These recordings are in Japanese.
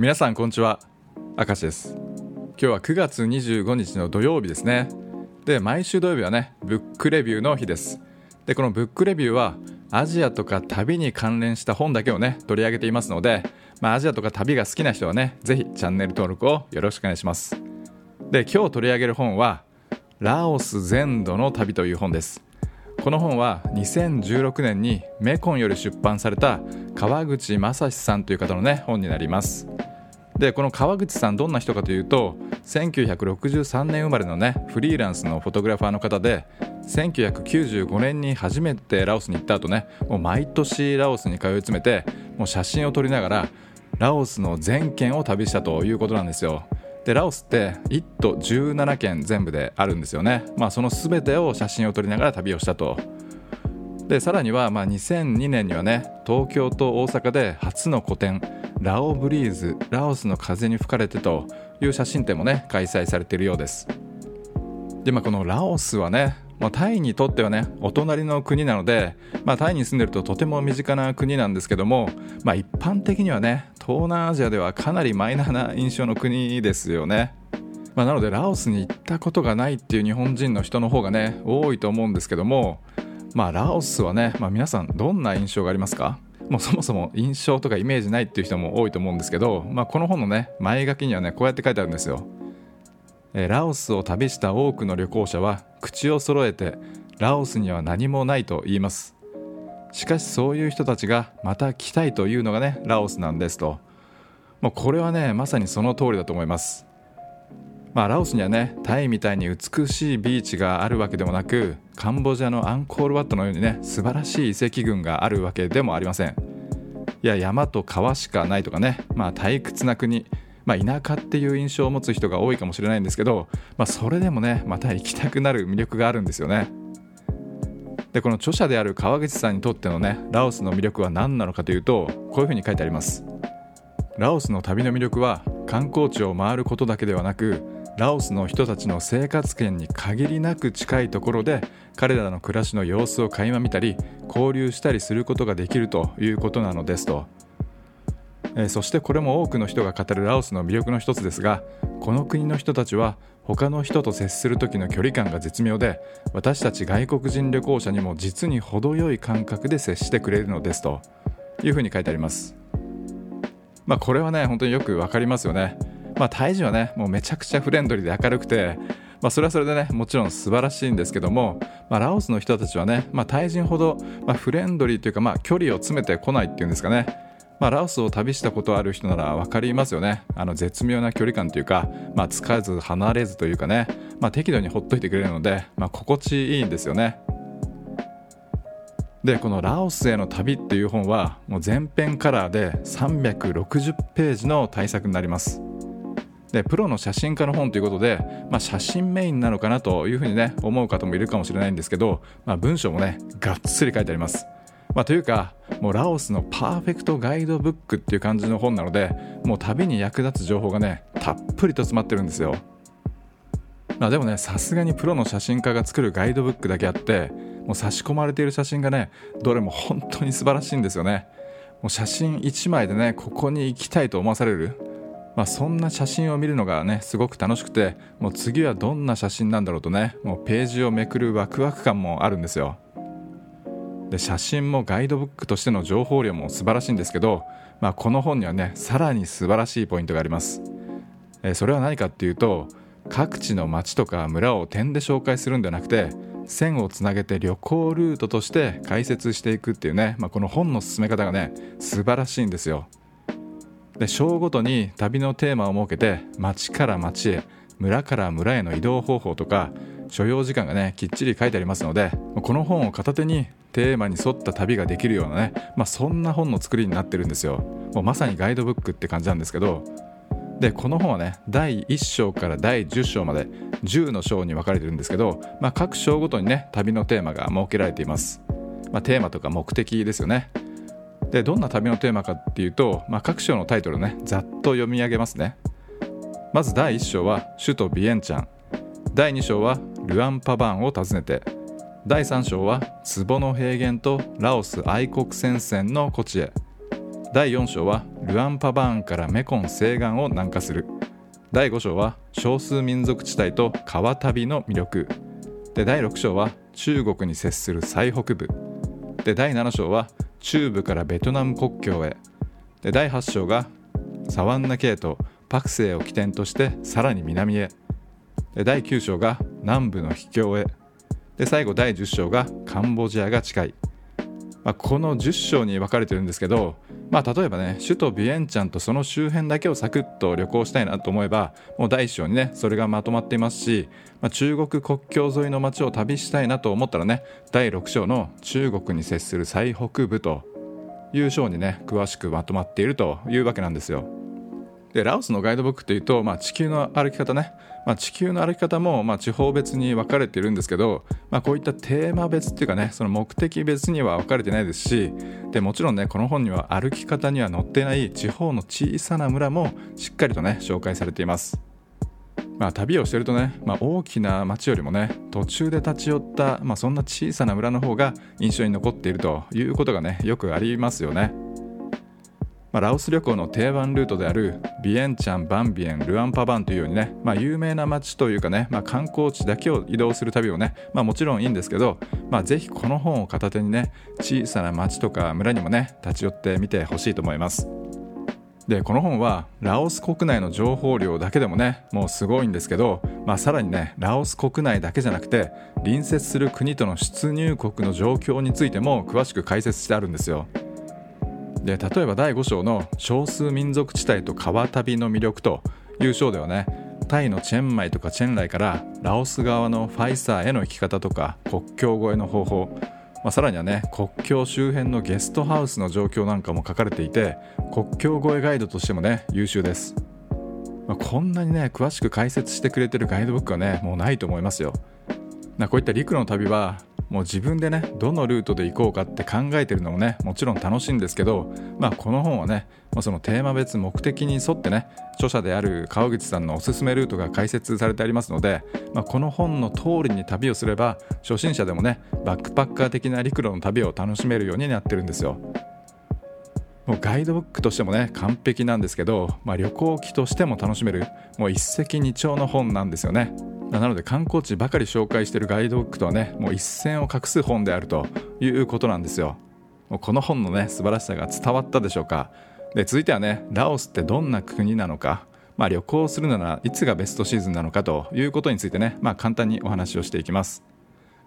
皆さんこんにちは。明石です。今日は9月25日の土曜日ですね。で毎週土曜日はねブックレビューの日です。でこのブックレビューはアジアとか旅に関連した本だけをね取り上げていますので、まあ、アジアとか旅が好きな人はねぜひチャンネル登録をよろしくお願いします。で今日取り上げる本はラオス全土の旅という本です。この本は2016年にメコンより出版された川口正史さんという方のね本になります。でこの川口さんどんな人かというと1963年生まれのねフリーランスのフォトグラファーの方で1995年に初めてラオスに行った後ねもう毎年ラオスに通い詰めてもう写真を撮りながらラオスの全県を旅したということなんですよ。でラオスって1都17県全部であるんですよね。まあその全てを写真を撮りながら旅をしたと。でさらにはまあ2002年にはね東京と大阪で初の個展ラオブリーズラオスの風に吹かれてという写真展もね開催されているようです。でまあこのラオスはねまあ、タイにとってはねお隣の国なので、まあ、タイに住んでるととても身近な国なんですけども、まあ、一般的にはね東南アジアではかなりマイナーな印象の国ですよね、まあ、なのでラオスに行ったことがないっていう日本人の人の方がね多いと思うんですけども、まあ、ラオスはね、まあ、皆さんどんな印象がありますか？もうそもそも印象とかイメージないっていう人も多いと思うんですけど、まあ、この本のね前書きにはねこうやって書いてあるんですよ。えラオスを旅した多くの旅行者は口を揃えてラオスには何もないと言います。しかしそういう人たちがまた来たいというのがねラオスなんですと。もうこれはねまさにその通りだと思います。まあ、ラオスにはねタイみたいに美しいビーチがあるわけでもなくカンボジアのアンコールワットのようにね素晴らしい遺跡群があるわけでもありません。いや山と川しかないとかねまあ退屈な国まあ、田舎っていう印象を持つ人が多いかもしれないんですけど、まあ、それでもねまた行きたくなる魅力があるんですよね。でこの著者である川口さんにとってのねラオスの魅力は何なのかというとこういうふうに書いてあります。ラオスの旅の魅力は観光地を回ることだけではなくラオスの人たちの生活圏に限りなく近いところで彼らの暮らしの様子を垣間見たり交流したりすることができるということなのですと、えー、そしてこれも多くの人が語るラオスの魅力の一つですがこの国の人たちは他の人と接する時の距離感が絶妙で私たち外国人旅行者にも実に程よい感覚で接してくれるのですというふうに書いてあります。まあこれはね本当によくわかりますよね。まあ、タイ人はねもうめちゃくちゃフレンドリーで明るくて、まあ、それはそれでねもちろん素晴らしいんですけども、まあ、ラオスの人たちはね、まあ、タイ人ほど、まあ、フレンドリーというか、まあ、距離を詰めてこないっていうんですかね。まあ、ラオスを旅したことある人なら分かりますよね。あの絶妙な距離感というか、まあ、つかず離れずというかね、まあ、適度にほっといてくれるので、まあ、心地いいんですよね。でこの「ラオスへの旅」っていう本はもう全編カラーで360ページの大作になります。でプロの写真家の本ということで、まあ、写真メインなのかなというふうにね思う方もいるかもしれないんですけど、まあ、文章もねがっつり書いてあります。まあ、というかもうラオスのパーフェクトガイドブックっていう感じの本なのでもう旅に役立つ情報がねたっぷりと詰まってるんですよ。まあ、でもねさすがにプロの写真家が作るガイドブックだけあってもう差し込まれている写真がねどれも本当に素晴らしいんですよね。もう写真1枚でねここに行きたいと思わされるまあ、そんな写真を見るのがねすごく楽しくてもう次はどんな写真なんだろうとねもうページをめくるワクワク感もあるんですよ。で写真もガイドブックとしての情報量も素晴らしいんですけど、まあ、この本にはねさらに素晴らしいポイントがあります、えそれは何かっていうと各地の町とか村を点で紹介するんじゃなくて線をつなげて旅行ルートとして解説していくっていうね、まあ、この本の進め方がね素晴らしいんですよ。で章ごとに旅のテーマを設けて町から町へ村から村への移動方法とか所要時間がねきっちり書いてありますのでこの本を片手にテーマに沿った旅ができるようなね、まあ、そんな本の作りになってるんですよ。もうまさにガイドブックって感じなんですけどでこの本はね第1章から第10章まで10の章に分かれてるんですけど、まあ、各章ごとにね旅のテーマが設けられています、まあ、テーマとか目的ですよね。でどんな旅のテーマかっていうと、まあ、各章のタイトルねざっと読み上げますね。まず第1章は首都ビエンチャン。第2章はルアンパバーンを訪ねて。第3章は壺の平原とラオス愛国戦線の古地へ。第4章はルアンパバーンからメコン西岸を南下する。第5章は少数民族地帯と川旅の魅力。で第6章は中国に接する最北部。で第7章は中部からベトナム国境へ。で第8章がサワンナ系とパクセイを起点としてさらに南へ。で第9章が南部の秘境へ。で最後第10章がカンボジアが近い、まあ、この10章に分かれてるんですけど、まあ、例えばね首都ビエンチャンとその周辺だけをサクッと旅行したいなと思えばもう第1章にねそれがまとまっていますし、まあ、中国国境沿いの街を旅したいなと思ったらね第6章の中国に接する最北部という章にね詳しくまとまっているというわけなんですよ。でラオスのガイドブックというと、まあ、地球の歩き方ね、まあ、地球の歩き方も、まあ、地方別に分かれてるんですけど、まあ、こういったテーマ別っていうかねその目的別には分かれてないですしでもちろんねこの本には歩き方には載ってない地方の小さな村もしっかりとね紹介されています。まあ、旅をしてるとね、まあ、大きな町よりもね途中で立ち寄った、まあ、そんな小さな村の方が印象に残っているということがねよくありますよね。まあ、ラオス旅行の定番ルートであるビエンチャン、バンビエン、ルアンパバンというようにね、まあ、有名な街というかね、まあ、観光地だけを移動する旅をね、まあ、もちろんいいんですけど、まあ、ぜひこの本を片手にね小さな町とか村にもね立ち寄ってみてほしいと思います。でこの本はラオス国内の情報量だけでもねもうすごいんですけど、まあ、さらにねラオス国内だけじゃなくて隣接する国との出入国の状況についても詳しく解説してあるんですよ。で例えば第5章の少数民族地帯と川旅の魅力という章ではねタイのチェンマイとかチェンライからラオス側のファイサーへの行き方とか国境越えの方法、まあ、さらにはね国境周辺のゲストハウスの状況なんかも書かれていて国境越えガイドとしてもね優秀です、まあ、こんなにね詳しく解説してくれてるガイドブックはねもうないと思いますよ。こういった陸路の旅はもう自分でねどのルートで行こうかって考えてるのもねもちろん楽しいんですけど、まあ、この本はねそのテーマ別目的に沿ってね著者である川口さんのおすすめルートが解説されてありますので、まあ、この本の通りに旅をすれば初心者でもねバックパッカー的な陸路の旅を楽しめるようになってるんですよ。もうガイドブックとしてもね完璧なんですけど、まあ、旅行記としても楽しめるもう一石二鳥の本なんですよね。なので観光地ばかり紹介しているガイドブックとはねもう一線を画す本であるということなんですよ。もうこの本のね素晴らしさが伝わったでしょうか。で続いてはねラオスってどんな国なのか。まあ、旅行するならいつがベストシーズンなのかということについてね、まあ、簡単にお話をしていきます、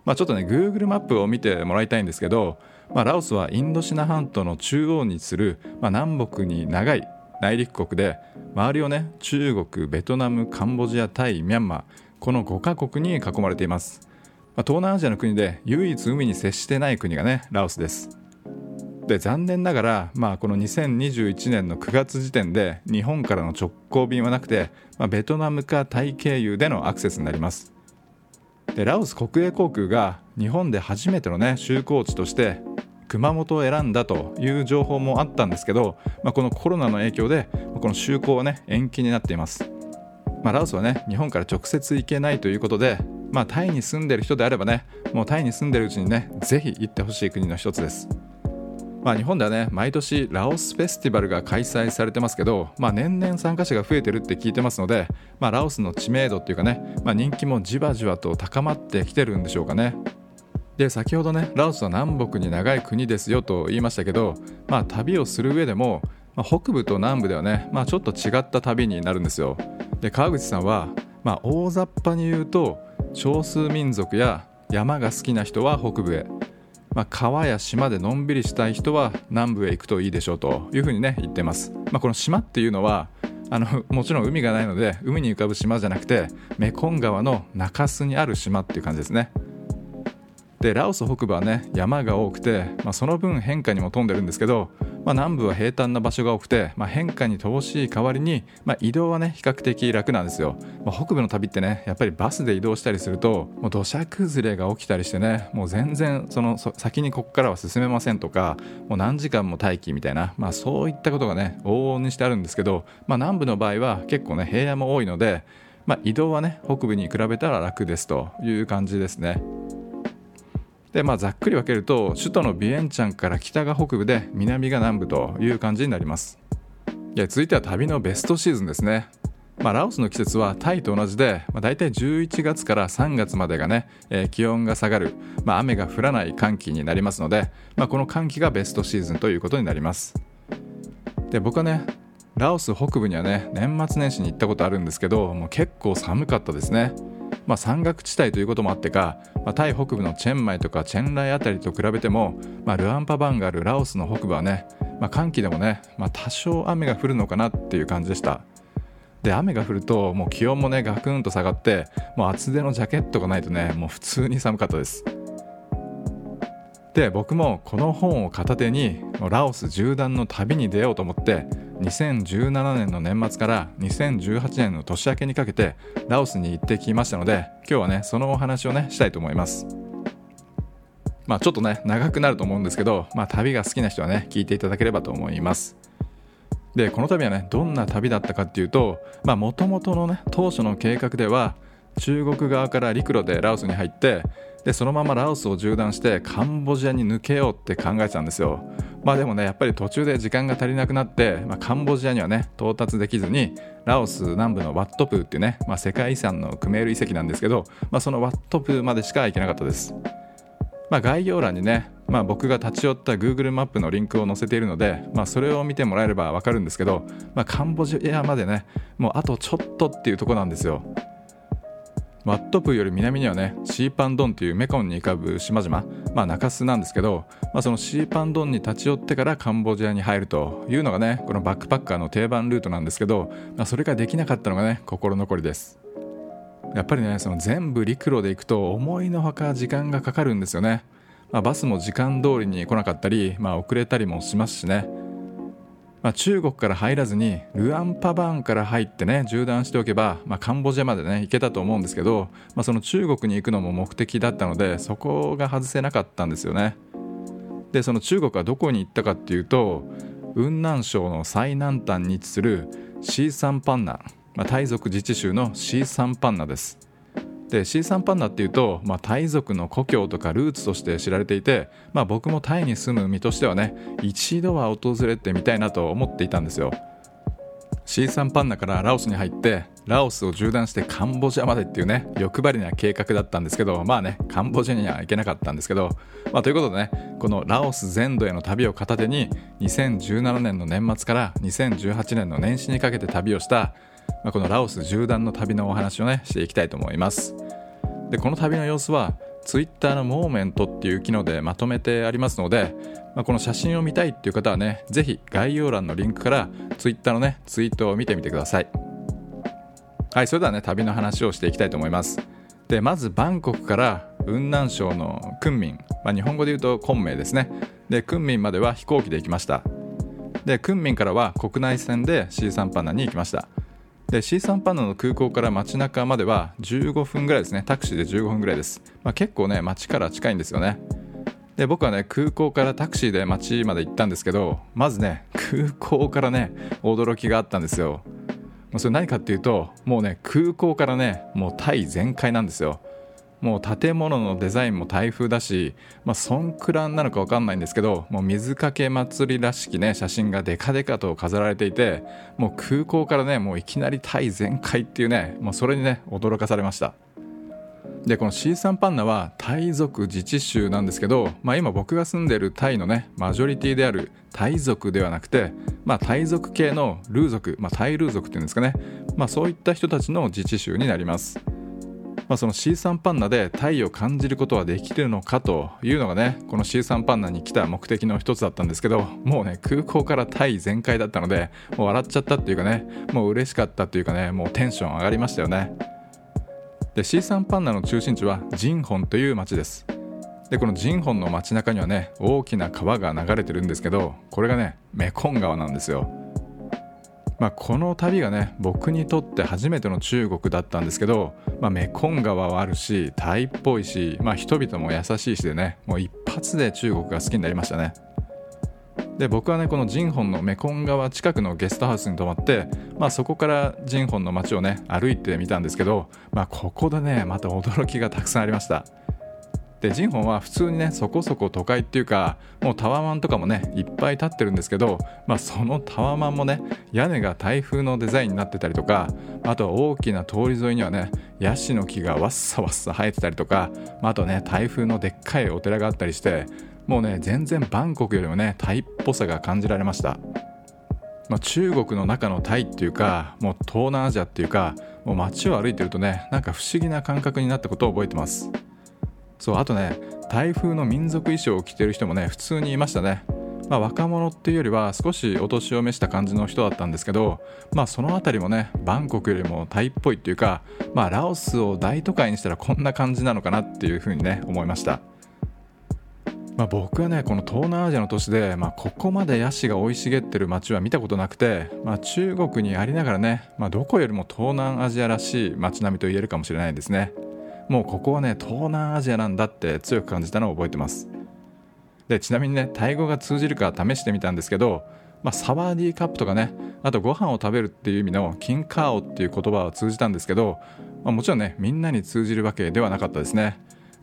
まあ、ちょっとね Google マップを見てもらいたいんですけど、まあ、ラオスはインドシナ半島の中央にする、まあ、南北に長い内陸国で周りをね中国ベトナムカンボジアタイミャンマーこの5カ国に囲まれています、まあ、東南アジアの国で唯一海に接してない国がねラオスです。で残念ながら、まあ、この2021年の9月時点で日本からの直行便はなくて、まあ、ベトナムかタイ経由でのアクセスになります。でラオス国営航空が日本で初めてのね就航地として熊本を選んだという情報もあったんですけど、まあ、このコロナの影響でこの就航はね延期になっています。まあ、ラオスはね日本から直接行けないということで、まあ、タイに住んでる人であればねもうタイに住んでるうちにねぜひ行ってほしい国の一つです。まあ、日本ではね毎年ラオスフェスティバルが開催されてますけど、まあ、年々参加者が増えてるって聞いてますので、まあ、ラオスの知名度っていうかね、まあ、人気もじわじわと高まってきてるんでしょうかね。で先ほどねラオスは南北に長い国ですよと言いましたけど、まあ、旅をする上でも、まあ、北部と南部ではね、まあ、ちょっと違った旅になるんですよ。で川口さんは、まあ、大雑把に言うと少数民族や山が好きな人は北部へ、まあ、川や島でのんびりしたい人は南部へ行くといいでしょうというふうにね言ってます、まあ、この島っていうのはあのもちろん海がないので海に浮かぶ島じゃなくてメコン川の中州にある島っていう感じですね。でラオス北部はね山が多くて、まあ、その分変化にも富んでるんですけど、まあ、南部は平坦な場所が多くて、まあ、変化に乏しい代わりに、まあ、移動はね比較的楽なんですよ、まあ、北部の旅ってねやっぱりバスで移動したりするともう土砂崩れが起きたりしてねもう全然その先にここからは進めませんとかもう何時間も待機みたいな、まあ、そういったことがね往々にしてあるんですけど、まあ、南部の場合は結構ね平野も多いので、まあ、移動はね北部に比べたら楽ですという感じですね。でまあざっくり分けると首都のビエンチャンから北が北部で南が南部という感じになります。いや続いては旅のベストシーズンですね。まあ、ラオスの季節はタイと同じで、まあ、大体11月から3月までがね、えー、気温が下がる、まあ、雨が降らない寒気になりますので、まあ、この寒気がベストシーズンということになります。で僕はねラオス北部にはね年末年始に行ったことあるんですけどもう結構寒かったですね。まあ、山岳地帯ということもあってか、まあ、タイ北部のチェンマイとかチェンライあたりと比べても、まあ、ルアンパバンがあるラオスの北部はね、まあ、寒気でもね、まあ、多少雨が降るのかなっていう感じでした。で雨が降るともう気温もねガクンと下がってもう厚手のジャケットがないとねもう普通に寒かったです。で僕もこの本を片手にラオス縦断の旅に出ようと思って2017年の年末から2018年の年明けにかけてラオスに行ってきましたので今日はねそのお話をねしたいと思います。まあちょっとね長くなると思うんですけど、まあ、旅が好きな人はね聞いていただければと思います。でこの旅はねどんな旅だったかっていうともともとのね当初の計画では中国側から陸路でラオスに入ってでそのままラオスを縦断してカンボジアに抜けようって考えてたんですよ。まあでもねやっぱり途中で時間が足りなくなって、まあ、カンボジアにはね到達できずにラオス南部のワットプーっていうね、まあ、世界遺産のクメール遺跡なんですけど、まあ、そのワットプーまでしか行けなかったです。まあ、概要欄にね、まあ、僕が立ち寄った Google マップのリンクを載せているので、まあ、それを見てもらえれば分かるんですけど、まあ、カンボジアまでねもうあとちょっとっていうとこなんですよ。ワットプーより南にはねシーパンドンというメコンに浮かぶ島々、まあ、中洲なんですけど、まあ、そのシーパンドンに立ち寄ってからカンボジアに入るというのがねこのバックパッカーの定番ルートなんですけど、まあ、それができなかったのがね心残りです。やっぱりねその全部陸路で行くと思いのほか時間がかかるんですよね、まあ、バスも時間通りに来なかったり、まあ、遅れたりもしますしね。まあ、中国から入らずにルアンパバーンから入ってね縦断しておけば、まあ、カンボジアまでね行けたと思うんですけど、まあ、その中国に行くのも目的だったのでそこが外せなかったんですよね。でその中国はどこに行ったかっていうと雲南省の最南端に位置するシーサンパンナ、まあ、タイ族自治州のシーサンパンナです。でシーサンパンナっていうと、まあ、タイ族の故郷とかルーツとして知られていて、まあ、僕もタイに住む身としてはね一度は訪れてみたいなと思っていたんですよ。シーサンパンナからラオスに入ってラオスを縦断してカンボジアまでっていうね欲張りな計画だったんですけどまあねカンボジアには行けなかったんですけど、まあ、ということでねこのラオス全土への旅を片手に2017年の年末から2018年の年始にかけて旅をしたまあ、このラオス縦断の旅のお話をねしていきたいと思います。でこの旅の様子は Twitter のモーメントっていう機能でまとめてありますので、まあ、この写真を見たいっていう方はねぜひ概要欄のリンクから Twitter のねツイートを見てみてください。はいそれではね旅の話をしていきたいと思います。でまずバンコクから雲南省のクンミン、まあ、日本語で言うと昆明ですね。でクンミンまでは飛行機で行きました。でクンミンからは国内線でシーサンパンナに行きました。で C サンパンナの空港から街中までは15分ぐらいですね。タクシーで15分ぐらいです、まあ、結構ね街から近いんですよね。で僕はね空港からタクシーで街まで行ったんですけどまずね空港からね驚きがあったんですよ。それ何かっていうともうね空港からねもうタイ全開なんですよ。もう建物のデザインも台風だし、まあ、そんくらんなのか分かんないんですけどもう水かけ祭りらしきね写真がデカデカと飾られていてもう空港からねもういきなりタイ全開っていうねもうそれにね驚かされました。でこのシーサンパンナはタイ族自治州なんですけど、まあ、今僕が住んでるタイのねマジョリティであるタイ族ではなくて、まあ、タイ族系のルー族、まあ、タイルー族っていうんですかね、まあ、そういった人たちの自治州になります。まあ、その C 3パンナでタイを感じることはできるのかというのがねこの C 3パンナに来た目的の一つだったんですけどもうね空港からタイ全開だったのでもう笑っちゃったっていうかねもう嬉しかったっていうかねもうテンション上がりましたよね。で C 3パンナの中心地はジンホンという町です。でこのジンホンの街中にはね大きな川が流れてるんですけどこれがねメコン川なんですよ。まあ、この旅がね僕にとって初めての中国だったんですけど、まあ、メコン川はあるしタイっぽいし、まあ、人々も優しいしでねもう一発で中国が好きになりましたね。で僕はねこのジンホンのメコン川近くのゲストハウスに泊まって、まあ、そこからジンホンの街をね歩いてみたんですけど、まあ、ここでねまた驚きがたくさんありました。でジンホンは普通にねそこそこ都会っていうかもうタワマンとかもねいっぱい建ってるんですけど、まあ、そのタワマンもね屋根が台風のデザインになってたりとかあとは大きな通り沿いにはねヤシの木がわっさわっさ生えてたりとか、まあ、あとね台風のでっかいお寺があったりしてもうね全然バンコクよりもねタイっぽさが感じられました。まあ、中国の中のタイっていうかもう東南アジアっていうかもう街を歩いてるとねなんか不思議な感覚になったことを覚えてますそうあとね台風の民族衣装を着てる人もね普通にいましたね。まあ、若者っていうよりは少しお年を召した感じの人だったんですけど、まあ、その辺りもねバンコクよりもタイっぽいっていうか、まあ、ラオスを大都会にしたらこんな感じなのかなっていうふうにね思いました。まあ、僕はねこの東南アジアの都市で、まあ、ここまでヤシが生い茂ってる街は見たことなくて、まあ、中国にありながらね、まあ、どこよりも東南アジアらしい街並みと言えるかもしれないですね。もうここはね東南アジアなんだって強く感じたのを覚えてます。でちなみにねタイ語が通じるか試してみたんですけど、まあ、サワーディーカップとかねあとご飯を食べるっていう意味のキンカーオっていう言葉は通じたんですけど、まあ、もちろんねみんなに通じるわけではなかったですね。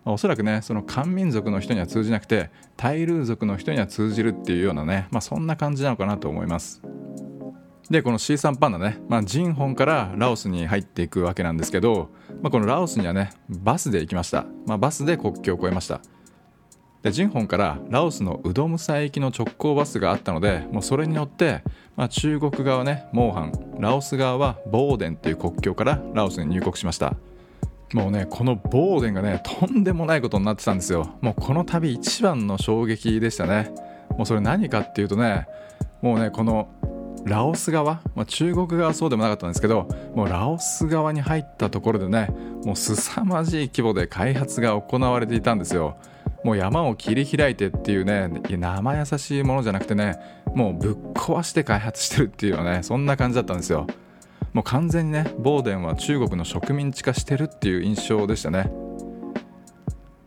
おそらくねその漢民族の人には通じなくてタイルー族の人には通じるっていうようなね、まあ、そんな感じなのかなと思います。でこの C3 パンダね、まあ、ジンホンからラオスに入っていくわけなんですけど、まあ、このラオスにはねバスで行きました、まあ、バスで国境を越えました。でジンホンからラオスのウドムサ行きの直行バスがあったのでもうそれによって、まあ、中国側ねモーハンラオス側はボーデンっていう国境からラオスに入国しました。もうねこのボーデンがねとんでもないことになってたんですよ。もうこの旅一番の衝撃でしたね。もうそれ何かっていうとねもうねこのラオス側、まあ、中国側はそうでもなかったんですけどもうラオス側に入ったところでねもう凄まじい規模で開発が行われていたんですよ。もう山を切り開いてっていうね生優しいものじゃなくてねもうぶっ壊して開発してるっていうのはねそんな感じだったんですよ。もう完全にねボーデンは中国の植民地化してるっていう印象でしたね。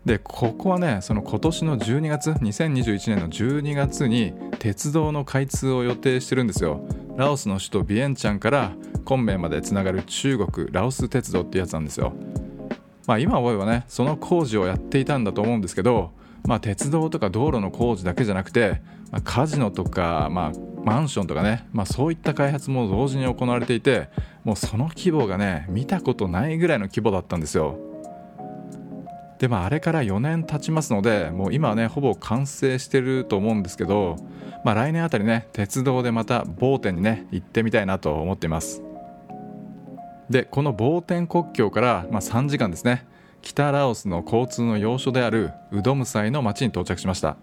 でここはねその今年の12月2021年の12月に鉄道の開通を予定してるんですよ。ラオスの首都ビエンチャンから昆明までつながる中国ラオス鉄道ってやつなんですよ。まあ今思えばねその工事をやっていたんだと思うんですけどまあ鉄道とか道路の工事だけじゃなくて、まあ、カジノとか、まあ、マンションとかね、まあ、そういった開発も同時に行われていてもうその規模がね見たことないぐらいの規模だったんですよ。でまああれから4年経ちますのでもう今はねほぼ完成してると思うんですけど、まあ、来年あたりね鉄道でまたボーテンにね行ってみたいなと思っています。でこのボーテン国境から、まあ、3時間ですね北ラオスの交通の要所であるウドムサイの町に到着しました。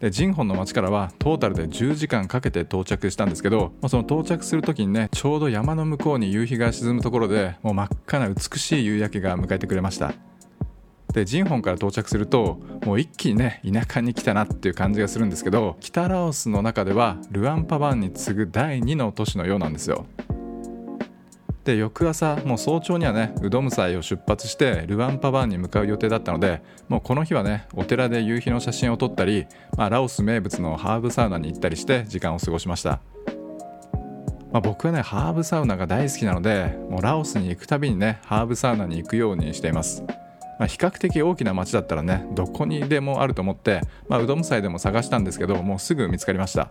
でジンホンの町からはトータルで10時間かけて到着したんですけど、まあ、その到着する時にねちょうど山の向こうに夕日が沈むところでもう真っ赤な美しい夕焼けが迎えてくれました。でジンホンから到着するともう一気にね田舎に来たなっていう感じがするんですけど北ラオスの中ではルアンパバンに次ぐ第2の都市のようなんですよ。で翌朝もう早朝にはねウドムサイを出発してルアンパバンに向かう予定だったのでもうこの日はねお寺で夕日の写真を撮ったり、まあ、ラオス名物のハーブサウナに行ったりして時間を過ごしました、まあ、僕はねハーブサウナが大好きなのでもうラオスに行くたびにねハーブサウナに行くようにしています。まあ、比較的大きな町だったらねどこにでもあると思って、まあ、ウドムサイでも探したんですけどもうすぐ見つかりました。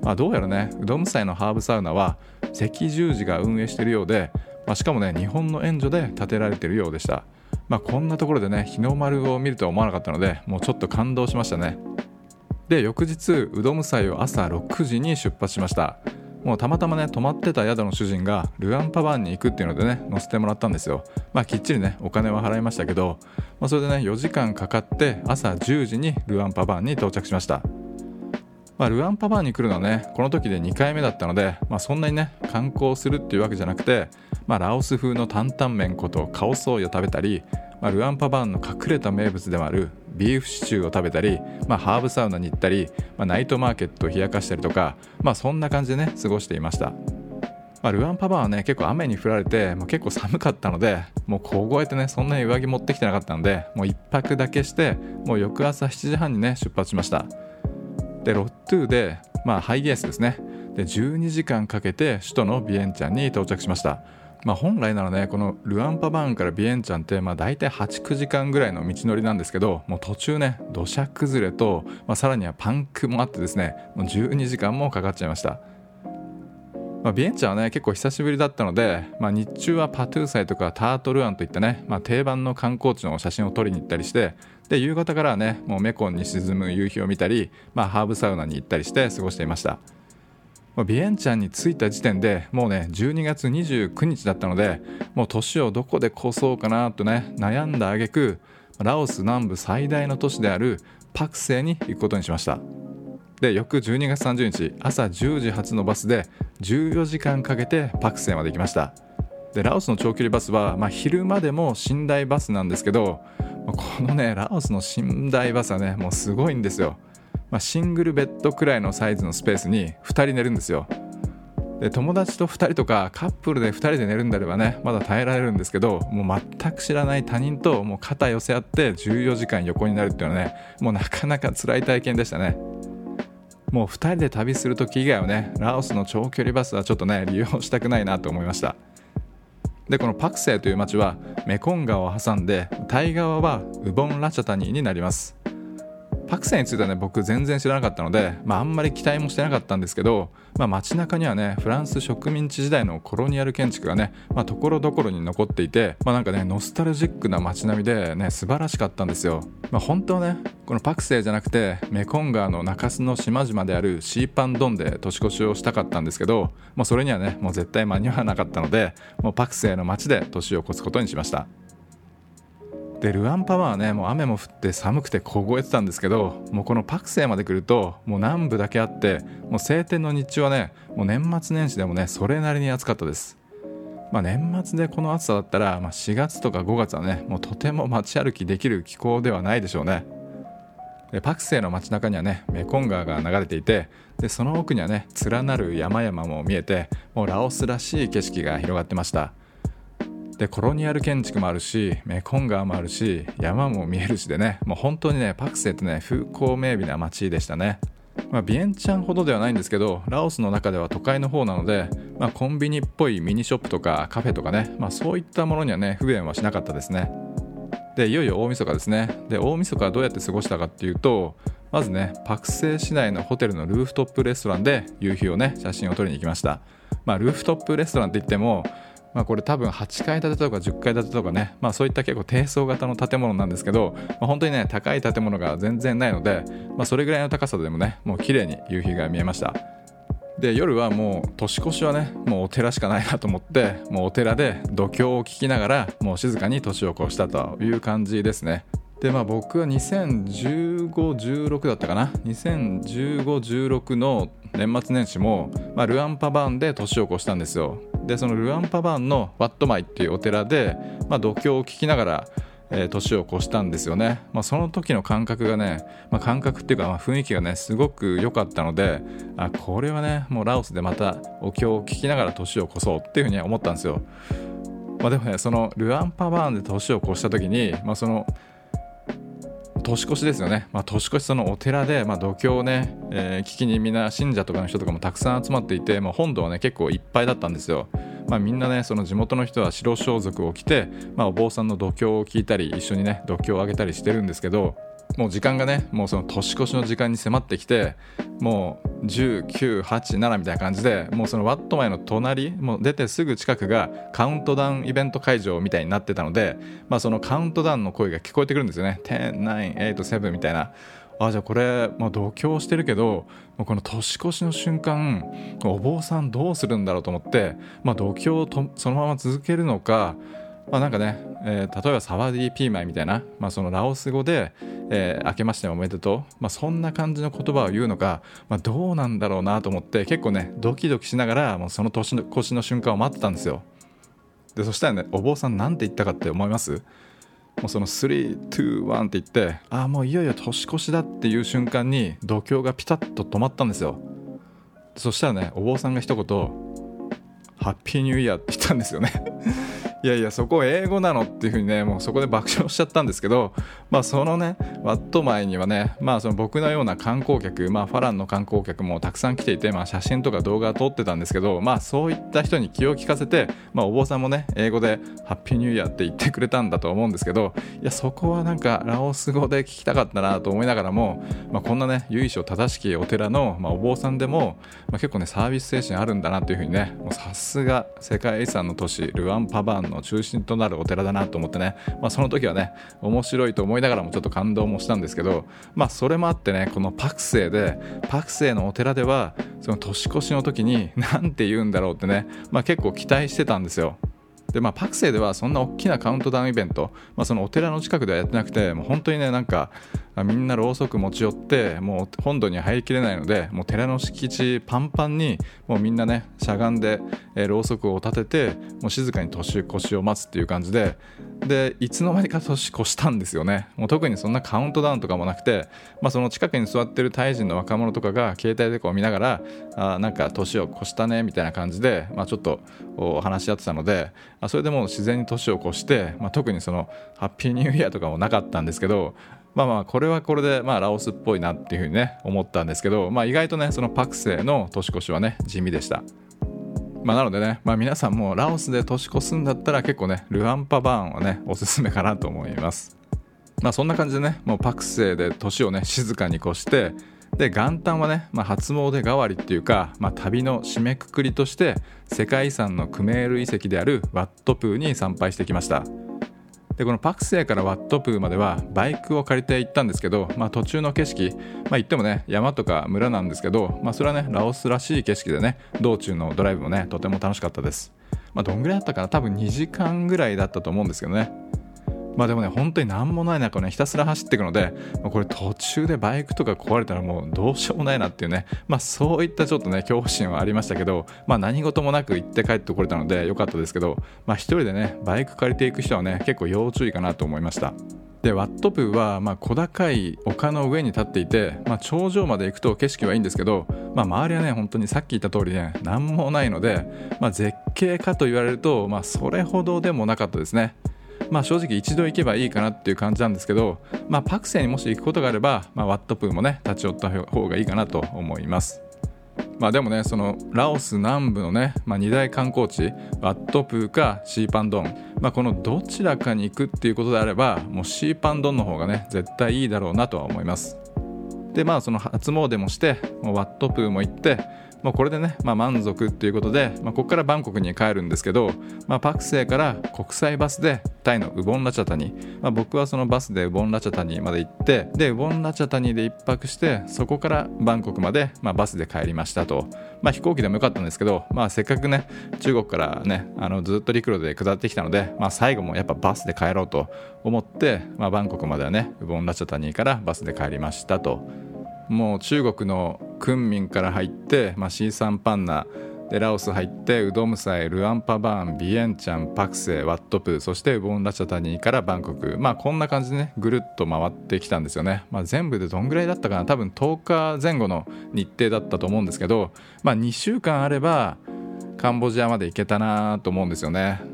まあ、どうやらねうどん祭のハーブサウナは赤十字が運営しているようで、まあ、しかもね日本の援助で建てられているようでした、まあ、こんなところでね日の丸を見るとは思わなかったのでもうちょっと感動しましたね。で翌日うどむ祭を朝6時に出発しました。もうたまたまね泊まってた宿の主人がルアンパバンに行くっていうのでね乗せてもらったんですよ。まあきっちりねお金は払いましたけど、まあ、それでね4時間かかって朝10時にルアンパバンに到着しました。まあ、ルアンパバーに来るのはねこの時で2回目だったので、まあ、そんなにね観光するっていうわけじゃなくて、まあ、ラオス風の担々麺ことカオソーイを食べたり、まあ、ルアンパバーンの隠れた名物でもあるビーフシチューを食べたり、まあ、ハーブサウナに行ったり、まあ、ナイトマーケットを冷やかしたりとか、まあ、そんな感じでね過ごしていました。まあ、ルアンパバーはね結構雨に降られてもう結構寒かったのでもう凍えてねそんなに上着持ってきてなかったのでもう1泊だけしてもう翌朝7時半にね出発しました。でロットゥーで、まあ、ハイエースですね。で12時間かけて首都のビエンチャンに到着しました。まあ、本来ならねこのルアンパバーンからビエンチャンってまあ大体89時間ぐらいの道のりなんですけどもう途中ね土砂崩れと、まあ、さらにはパンクもあってですねもう12時間もかかっちゃいました。まあ、ビエンチャンはね結構久しぶりだったので、まあ、日中はパトゥーサイとかタートルアンといったね、まあ、定番の観光地の写真を撮りに行ったりしてで夕方からはねもうメコンに沈む夕日を見たり、まあ、ハーブサウナに行ったりして過ごしていました。ビエンチャンに着いた時点でもうね12月29日だったのでもう年をどこで越そうかなとね悩んだ挙句ラオス南部最大の都市であるパクセイに行くことにしました。で翌12月30日朝10時発のバスで14時間かけてパクセイまで行きました。でラオスの長距離バスは、まあ、昼間でも寝台バスなんですけどこのねラオスの寝台バスはねもうすごいんですよ。まあ、シングルベッドくらいのサイズのスペースに2人寝るんですよ。で友達と2人とかカップルで2人で寝るんであればねまだ耐えられるんですけどもう全く知らない他人ともう肩寄せ合って14時間横になるっていうのはねもうなかなか辛い体験でしたね。もう2人で旅する時以外はねラオスの長距離バスはちょっとね利用したくないなと思いました。でこのパクセイという町はメコン川を挟んでタイ側はウボンラチャタニーになります。パクセンについてはね僕全然知らなかったので、まあ、あんまり期待もしてなかったんですけど、まあ、街中にはねフランス植民地時代のコロニアル建築がねところどころに残っていて、まあ、なんかねノスタルジックな街並みでね素晴らしかったんですよ、まあ、本当はねこのパクセイじゃなくてメコン川の中州の島々であるシーパンドンで年越しをしたかったんですけど、まあ、それにはねもう絶対間に合わなかったのでもうパクセイの街で年を越すことにしました。でルアンパワーはねもう雨も降って寒くて凍えてたんですけどもうこのパクセイまで来るともう南部だけあってもう晴天の日中はねもう年末年始でもねそれなりに暑かったです。まあ、年末でこの暑さだったら、まあ、4月とか5月はねもうとても街歩きできる気候ではないでしょうね。でパクセイの街中にはねメコン川が流れていてでその奥にはね連なる山々も見えてもうラオスらしい景色が広がってました。でコロニアル建築もあるしメコン川もあるし山も見えるしでねもう本当にねパクセってね風光明媚な街でしたね。まあ、ビエンチャンほどではないんですけどラオスの中では都会の方なので、まあ、コンビニっぽいミニショップとかカフェとかね、まあ、そういったものにはね不便はしなかったですね。でいよいよ大晦日ですね。で大晦日はどうやって過ごしたかっていうとまずねパクセイ市内のホテルのルーフトップレストランで夕日をね写真を撮りに行きました。まあルーフトップレストランって言ってもまあ、これ多分8階建てとか10階建てとかね、まあ、そういった結構低層型の建物なんですけど、まあ、本当にね高い建物が全然ないので、まあ、それぐらいの高さでもねもう綺麗に夕日が見えました。で夜はもう年越しはねもうお寺しかないなと思ってもうお寺で度胸を聞きながらもう静かに年を越したという感じですね。でまあ僕は201516だったかな。201516の年末年始も、まあ、ルアンパバーンで年を越したんですよ。でそのルアンパバーンのワットマイっていうお寺で、まあ、度胸を聞きながらえー、年を越したんですよね、まあ、その時の感覚がね、まあ、感覚っていうか、まあ、雰囲気がねすごく良かったのであこれはねもうラオスでまたお経を聞きながら年を越そうっていうふうに思ったんですよ、まあ、でもねそのルアンパバーンで年を越した時に、まあ、その年越しですよね、まあ、年越しそのお寺で、まあ、度胸をね、えー、聞きにみんな信者とかの人とかもたくさん集まっていて、まあ、本堂はね結構いっぱいだったんですよ、まあ、みんなねその地元の人は白装束を着て、まあ、お坊さんの度胸を聞いたり一緒にね度胸を上げたりしてるんですけどもう時間がねもうその年越しの時間に迫ってきてもう1987みたいな感じでもうそのワット前の隣もう出てすぐ近くがカウントダウンイベント会場みたいになってたので、まあ、そのカウントダウンの声が聞こえてくるんですよね。10、9、8、7みたいな。あじゃあこれ、まあ、度胸してるけどこの年越しの瞬間お坊さんどうするんだろうと思って、まあ、度胸とそのまま続けるのかまあ、なんかね、えー、例えばサワディーピーマイみたいな、まあ、そのラオス語で、えー、明けましておめでとう、まあ、そんな感じの言葉を言うのか、まあ、どうなんだろうなと思って結構ねドキドキしながらもうその年越しの瞬間を待ってたんですよ。でそしたらねお坊さんなんて言ったかって思います？もうその321って言ってああもういよいよ年越しだっていう瞬間に度胸がピタッと止まったんですよ。そしたらねお坊さんが一言ハッピーニューイヤーって言ったんですよね。いやいやそこ英語なのっていうふうにねもうそこで爆笑しちゃったんですけど、まあ、そのねワット前にはね、まあ、その僕のような観光客、まあ、ファランの観光客もたくさん来ていて、まあ、写真とか動画撮ってたんですけど、まあ、そういった人に気を利かせて、まあ、お坊さんもね英語で「ハッピーニューイヤー」って言ってくれたんだと思うんですけどいやそこはなんかラオス語で聞きたかったなと思いながらも、まあ、こんなね由緒正しきお寺の、まあ、お坊さんでも、まあ、結構ねサービス精神あるんだなというふうにねさすが世界遺産の都市ルアンパバーンのの中心となるお寺だなと思ってね、まあ、その時はね面白いと思いながらもちょっと感動もしたんですけど、まあ、それもあってねこのパクセイでパクセイのお寺ではその年越しの時に何て言うんだろうってね、まあ、結構期待してたんですよ。でまあ、パクセイではそんな大きなカウントダウンイベント、まあ、そのお寺の近くではやってなくてもう本当にねなんかみんなろうそく持ち寄ってもう本土に入りきれないのでもう寺の敷地パンパンにもうみんなねしゃがんで、えー、ろうそくを立ててもう静かに年越しを待つっていう感じででいつの間にか年越したんですよね。もう特にそんなカウントダウンとかもなくて、まあ、その近くに座ってるタイ人の若者とかが携帯でこう見ながらあなんか年を越したねみたいな感じで、まあ、ちょっと話し合ってたのでそれでもう自然に年を越して、まあ、特にそのハッピーニューイヤーとかもなかったんですけどまあまあこれはこれでまあラオスっぽいなっていうふうにね思ったんですけど、まあ、意外とねそのパクセイの年越しはね地味でした。まあ、なのでね、まあ、皆さんもラオスで年越すんだったら結構ねルアンパバーンはねおすすめかなと思います。まあそんな感じでねもうパクセイで年をね静かに越してで元旦はね、まあ、初詣代わりっていうか、まあ、旅の締めくくりとして世界遺産のクメール遺跡であるワットプーに参拝してきました。でこのパクセイからワットプーまではバイクを借りて行ったんですけど、まあ、途中の景色、まあ、行ってもね山とか村なんですけど、まあ、それはねラオスらしい景色でね道中のドライブもねとても楽しかったです、まあ、どんぐらいだったかな？多分2時間ぐらいだったと思うんですけどね。まあでもね本当に何もない中ねひたすら走っていくので、これ途中でバイクとか壊れたらもうどうしようもないなっていうね。まあそういったちょっとね恐怖心はありましたけどまあ何事もなく行って帰ってこれたので良かったですけどまあ一人でねバイク借りていく人はね結構要注意かなと思いました。でワットプーはまあ小高い丘の上に立っていて、まあ、頂上まで行くと景色はいいんですけど、まあ、周りはね本当にさっき言った通りね何もないので、まあ、絶景かと言われると、まあ、それほどでもなかったですね。まあ、正直一度行けばいいかなっていう感じなんですけど、まあ、パクセイにもし行くことがあれば、まあ、ワットプーもね立ち寄った方がいいかなと思います。まあでもねそのラオス南部のね、まあ、2大観光地ワットプーかシーパンドン、まあ、このどちらかに行くっていうことであればもうシーパンドンの方がね絶対いいだろうなとは思いますでまあその初詣もしてもうワットプーも行ってまあ、これでね、まあ、満足っていうことで、まあ、ここからバンコクに帰るんですけど、まあ、パクセイから国際バスでタイのウボンラチャタニ、まあ、僕はそのバスでウボンラチャタニまで行ってでウボンラチャタニで1泊してそこからバンコクまで、まあ、バスで帰りましたと、まあ、飛行機でもよかったんですけど、まあ、せっかくね中国からねあのずっと陸路で下ってきたので、まあ、最後もやっぱバスで帰ろうと思って、まあ、バンコクまではねウボンラチャタニからバスで帰りましたと。もう中国の昆明から入って、まあ、シーサンパンナでラオス入ってウドムサイルアンパバーンビエンチャンパクセワットプーそしてウボンラチャタニーからバンコク。まあこんな感じでねぐるっと回ってきたんですよね、まあ、全部でどんぐらいだったかな。多分10日前後の日程だったと思うんですけどまあ2週間あればカンボジアまで行けたなと思うんですよね。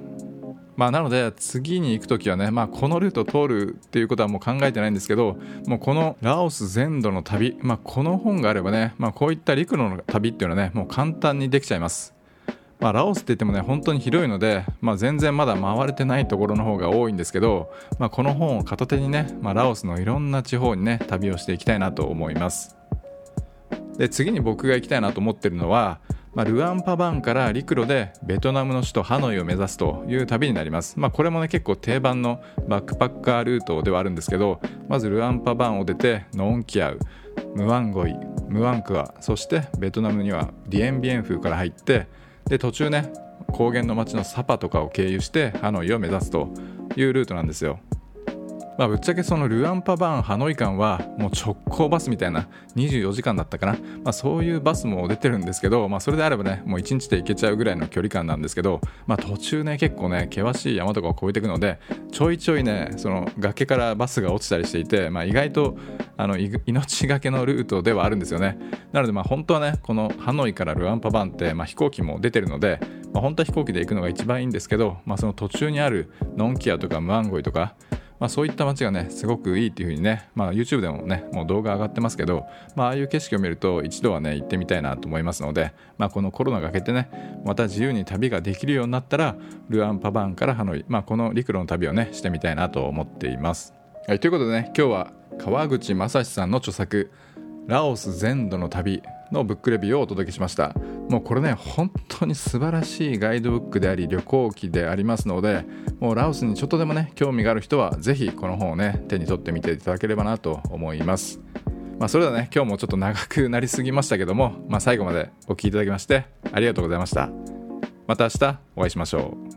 まあ、なので次に行く時はね、まあ、このルートを通るっていうことはもう考えてないんですけどもうこのラオス全土の旅、まあ、この本があればね、まあ、こういった陸路の旅っていうのはねもう簡単にできちゃいます。まあ、ラオスって言ってもね本当に広いので、まあ、全然まだ回れてないところの方が多いんですけど、まあ、この本を片手にね、まあ、ラオスのいろんな地方にね旅をしていきたいなと思いますで次に僕が行きたいなと思ってるのはまあ、ルアンパバンから陸路でベトナムの首都ハノイを目指すという旅になります、まあ、これもね結構定番のバックパッカールートではあるんですけどまずルアンパバンを出てノンキアウムワンゴイムワンクアそしてベトナムにはディエンビエンフーから入ってで途中ね高原の町のサパとかを経由してハノイを目指すというルートなんですよ。まあ、ぶっちゃけそのルアンパバーンハノイ間はもう直行バスみたいな24時間だったかな、まあ、そういうバスも出てるんですけど、まあ、それであればねもう1日で行けちゃうぐらいの距離感なんですけど、まあ、途中ね結構ね険しい山とかを越えていくのでちょいちょいねその崖からバスが落ちたりしていて、まあ、意外とあの命がけのルートではあるんですよね。なのでまあ本当はねこのハノイからルアンパバーンって、まあ、飛行機も出てるので、まあ、本当は飛行機で行くのが一番いいんですけど、まあ、その途中にあるノンキアとかムアンゴイとか、まあ、そういった街がねすごくいいっていう風にね、まあ、YouTube でもねもう動画上がってますけど、まあ、ああいう景色を見ると一度はね行ってみたいなと思いますので、まあ、このコロナが明けてねまた自由に旅ができるようになったらルアンパバンからハノイ、まあ、この陸路の旅をねしてみたいなと思っています。はい、ということでね今日は川口正史さんの著作「ラオス全土の旅」のブックレビューをお届けしました。もうこれね本当に素晴らしいガイドブックであり旅行記でありますのでもうラオスにちょっとでもね興味がある人は是非この本をね手に取ってみていただければなと思います。まあ、それではね今日もちょっと長くなりすぎましたけども、まあ、最後までお聴きいただきましてありがとうございました。また明日お会いしましょう。